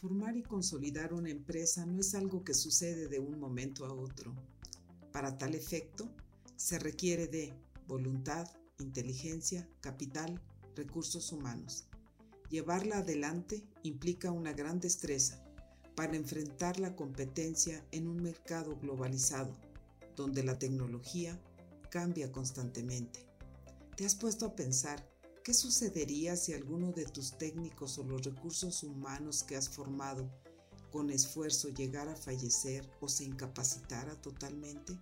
Formar y consolidar una empresa no es algo que sucede de un momento a otro. Para tal efecto, se requiere de voluntad, inteligencia, capital, recursos humanos. Llevarla adelante implica una gran destreza para enfrentar la competencia en un mercado globalizado, donde la tecnología cambia constantemente. ¿Te has puesto a pensar ¿Qué sucedería si alguno de tus técnicos o los recursos humanos que has formado con esfuerzo llegara a fallecer o se incapacitara totalmente?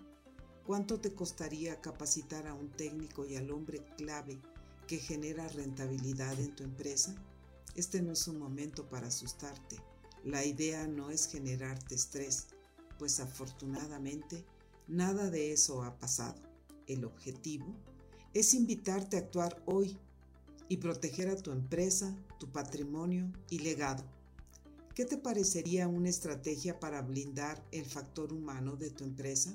¿Cuánto te costaría capacitar a un técnico y al hombre clave que genera rentabilidad en tu empresa? Este no es un momento para asustarte. La idea no es generarte estrés, pues afortunadamente nada de eso ha pasado. El objetivo es invitarte a actuar hoy y proteger a tu empresa, tu patrimonio y legado. ¿Qué te parecería una estrategia para blindar el factor humano de tu empresa?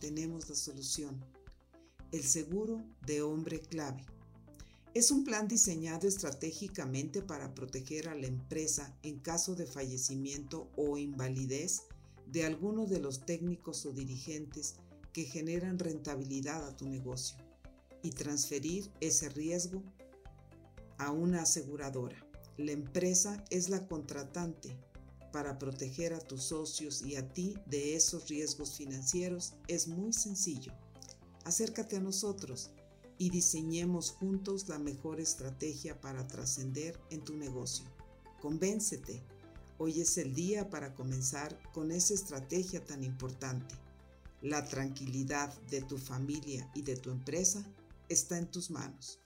Tenemos la solución. El seguro de hombre clave. Es un plan diseñado estratégicamente para proteger a la empresa en caso de fallecimiento o invalidez de alguno de los técnicos o dirigentes que generan rentabilidad a tu negocio y transferir ese riesgo a una aseguradora. La empresa es la contratante para proteger a tus socios y a ti de esos riesgos financieros es muy sencillo. Acércate a nosotros y diseñemos juntos la mejor estrategia para trascender en tu negocio. Convéncete. Hoy es el día para comenzar con esa estrategia tan importante. La tranquilidad de tu familia y de tu empresa está en tus manos.